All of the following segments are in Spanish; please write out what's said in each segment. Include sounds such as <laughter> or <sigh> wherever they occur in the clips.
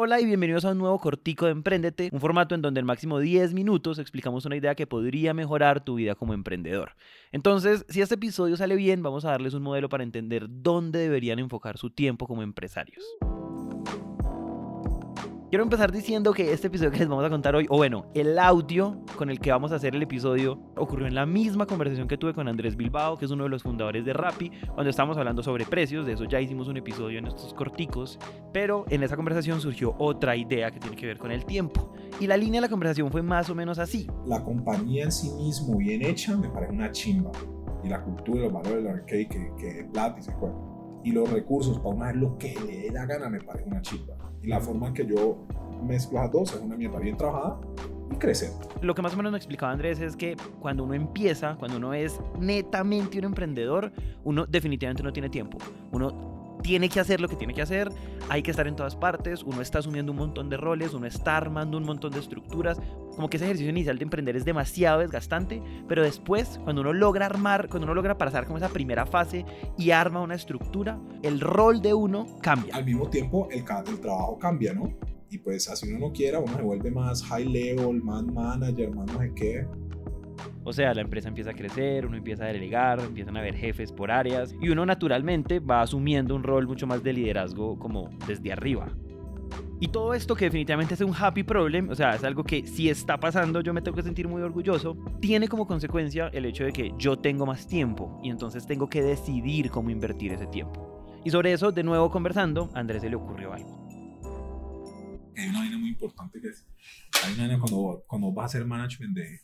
Hola y bienvenidos a un nuevo cortico de Emprendete, un formato en donde en máximo 10 minutos explicamos una idea que podría mejorar tu vida como emprendedor. Entonces, si este episodio sale bien, vamos a darles un modelo para entender dónde deberían enfocar su tiempo como empresarios. Quiero empezar diciendo que este episodio que les vamos a contar hoy, o bueno, el audio con el que vamos a hacer el episodio, ocurrió en la misma conversación que tuve con Andrés Bilbao, que es uno de los fundadores de Rappi, cuando estábamos hablando sobre precios, de eso ya hicimos un episodio en estos corticos, pero en esa conversación surgió otra idea que tiene que ver con el tiempo. Y la línea de la conversación fue más o menos así. La compañía en sí mismo bien hecha me parece una chimba. Y la cultura los valores del arcade que, que plata y se juega. Y los recursos para una lo que le dé la gana me parece una chimba y la forma en que yo mezclo las dos es una mierda bien trabajada y crecer. Lo que más o menos me explicaba Andrés es que cuando uno empieza, cuando uno es netamente un emprendedor, uno definitivamente no tiene tiempo. Tiene que hacer lo que tiene que hacer, hay que estar en todas partes, uno está asumiendo un montón de roles, uno está armando un montón de estructuras, como que ese ejercicio inicial de emprender es demasiado desgastante, pero después, cuando uno logra armar, cuando uno logra pasar como esa primera fase y arma una estructura, el rol de uno cambia. Al mismo tiempo, el, el trabajo cambia, ¿no? Y pues así uno no quiera, uno se vuelve más high level, más manager, más no sé qué o sea, la empresa empieza a crecer, uno empieza a delegar, empiezan a haber jefes por áreas y uno naturalmente va asumiendo un rol mucho más de liderazgo como desde arriba. Y todo esto que definitivamente es un happy problem, o sea, es algo que si está pasando yo me tengo que sentir muy orgulloso, tiene como consecuencia el hecho de que yo tengo más tiempo y entonces tengo que decidir cómo invertir ese tiempo. Y sobre eso, de nuevo conversando, a Andrés se le ocurrió algo. Hay una vaina muy importante que es, hay una vaina cuando, cuando vas a hacer management de,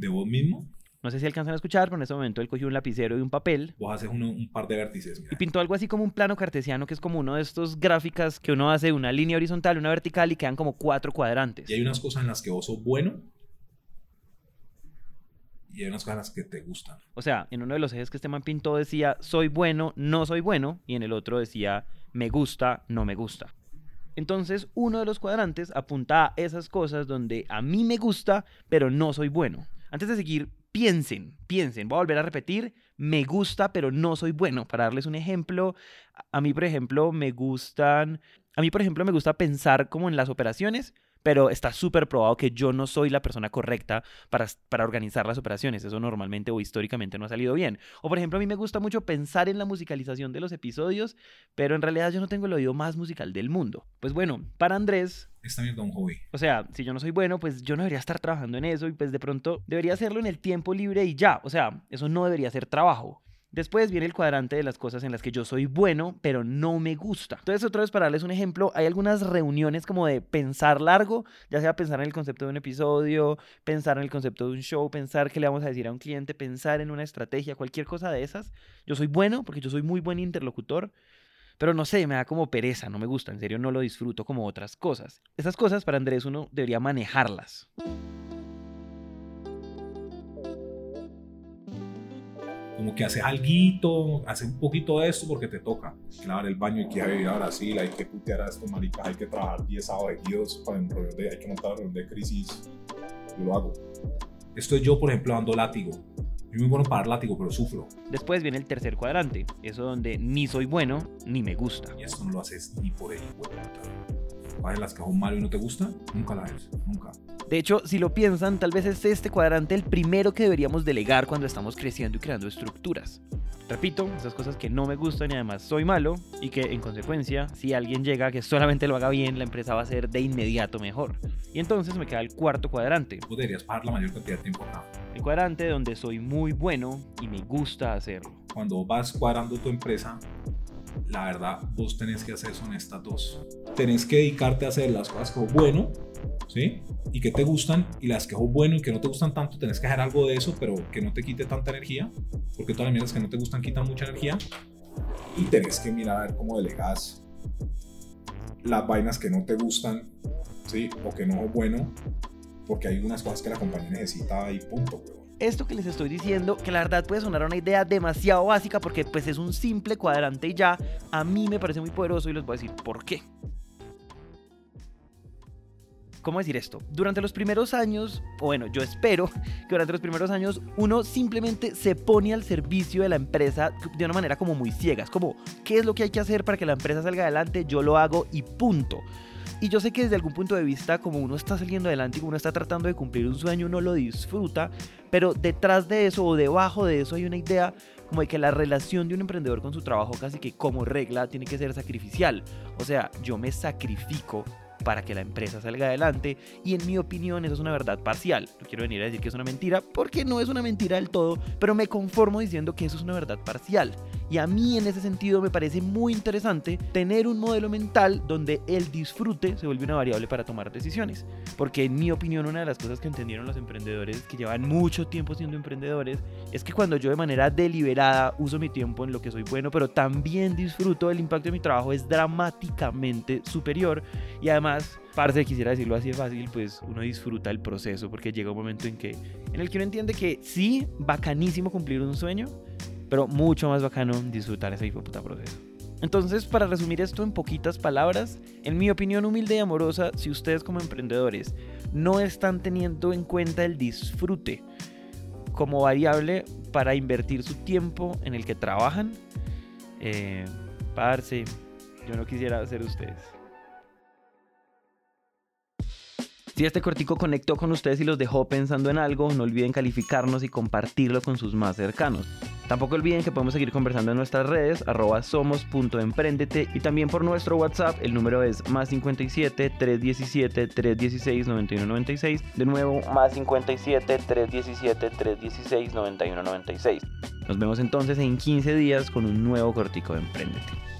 de vos mismo. No sé si alcanzan a escuchar, pero en ese momento él cogió un lapicero y un papel. Vos haces un par de vértices. Y pintó algo así como un plano cartesiano, que es como uno de estos gráficas que uno hace una línea horizontal, una vertical y quedan como cuatro cuadrantes. Y hay unas cosas en las que vos sos bueno y hay unas cosas en las que te gustan. O sea, en uno de los ejes que este man pintó decía soy bueno, no soy bueno, y en el otro decía me gusta, no me gusta. Entonces, uno de los cuadrantes apunta a esas cosas donde a mí me gusta, pero no soy bueno. Antes de seguir, piensen, piensen. Voy a volver a repetir, me gusta, pero no soy bueno. Para darles un ejemplo, a mí, por ejemplo, me gustan, a mí, por ejemplo, me gusta pensar como en las operaciones, pero está súper probado que yo no soy la persona correcta para, para organizar las operaciones. Eso normalmente o históricamente no ha salido bien. O por ejemplo, a mí me gusta mucho pensar en la musicalización de los episodios, pero en realidad yo no tengo el oído más musical del mundo. Pues bueno, para Andrés... Está bien un hobby. O sea, si yo no soy bueno, pues yo no debería estar trabajando en eso y pues de pronto debería hacerlo en el tiempo libre y ya. O sea, eso no debería ser trabajo. Después viene el cuadrante de las cosas en las que yo soy bueno, pero no me gusta. Entonces, otra vez para darles un ejemplo, hay algunas reuniones como de pensar largo, ya sea pensar en el concepto de un episodio, pensar en el concepto de un show, pensar qué le vamos a decir a un cliente, pensar en una estrategia, cualquier cosa de esas. Yo soy bueno porque yo soy muy buen interlocutor, pero no sé, me da como pereza, no me gusta, en serio no lo disfruto como otras cosas. Esas cosas para Andrés uno debería manejarlas. Como que haces algo, haces un poquito de esto porque te toca. Claro, el baño, hay que vivir a Brasil, hay que putear a estos maricas, hay que trabajar 10 sábados seguidos para de, hay que montar reunión de crisis. Yo lo hago. Esto es yo, por ejemplo, dando látigo. Yo muy bueno para dar látigo, pero sufro. Después viene el tercer cuadrante, eso donde ni soy bueno ni me gusta. Y esto no lo haces ni por el ¿Vas las que son malo y no te gusta? Nunca la haces, nunca. De hecho, si lo piensan, tal vez es este cuadrante el primero que deberíamos delegar cuando estamos creciendo y creando estructuras. Repito, esas cosas que no me gustan y además soy malo y que en consecuencia, si alguien llega que solamente lo haga bien, la empresa va a ser de inmediato mejor. Y entonces me queda el cuarto cuadrante. Podrías pagar la mayor cantidad de tiempo acá. El cuadrante donde soy muy bueno y me gusta hacerlo. Cuando vas cuadrando tu empresa, la verdad, vos tenés que hacer son estas dos. Tenés que dedicarte a hacer las cosas como bueno, ¿sí? Y que te gustan, y las que son bueno y que no te gustan tanto, tenés que hacer algo de eso, pero que no te quite tanta energía, porque todas las mierdas que no te gustan quitan mucha energía. Y tenés que mirar a ver cómo delegas las vainas que no te gustan, ¿sí? O que no es bueno, porque hay unas cosas que la compañía necesita y punto, esto que les estoy diciendo, que la verdad puede sonar una idea demasiado básica porque pues es un simple cuadrante y ya, a mí me parece muy poderoso y les voy a decir por qué. ¿Cómo decir esto? Durante los primeros años, o bueno, yo espero <laughs> que durante los primeros años uno simplemente se pone al servicio de la empresa de una manera como muy ciega. Es como, ¿qué es lo que hay que hacer para que la empresa salga adelante? Yo lo hago y punto. Y yo sé que desde algún punto de vista, como uno está saliendo adelante y uno está tratando de cumplir un sueño, uno lo disfruta, pero detrás de eso o debajo de eso hay una idea como de que la relación de un emprendedor con su trabajo casi que como regla tiene que ser sacrificial. O sea, yo me sacrifico para que la empresa salga adelante y en mi opinión eso es una verdad parcial. No quiero venir a decir que es una mentira porque no es una mentira del todo, pero me conformo diciendo que eso es una verdad parcial. Y a mí en ese sentido me parece muy interesante tener un modelo mental donde el disfrute se vuelve una variable para tomar decisiones. Porque en mi opinión una de las cosas que entendieron los emprendedores que llevan mucho tiempo siendo emprendedores es que cuando yo de manera deliberada uso mi tiempo en lo que soy bueno, pero también disfruto, el impacto de mi trabajo es dramáticamente superior. Y además, parce, quisiera decirlo así de fácil, pues uno disfruta el proceso porque llega un momento en que en el que uno entiende que sí, bacanísimo cumplir un sueño, pero mucho más bacano disfrutar ese hijo puta proceso. Entonces, para resumir esto en poquitas palabras, en mi opinión humilde y amorosa, si ustedes como emprendedores no están teniendo en cuenta el disfrute como variable para invertir su tiempo en el que trabajan, eh, parce, yo no quisiera ser ustedes. Si este cortico conectó con ustedes y los dejó pensando en algo, no olviden calificarnos y compartirlo con sus más cercanos. Tampoco olviden que podemos seguir conversando en nuestras redes, arroba somos.emprendete y también por nuestro WhatsApp, el número es más 57 317 316 9196. De nuevo, más 57 317 316 9196. Nos vemos entonces en 15 días con un nuevo cortico de Emprendete.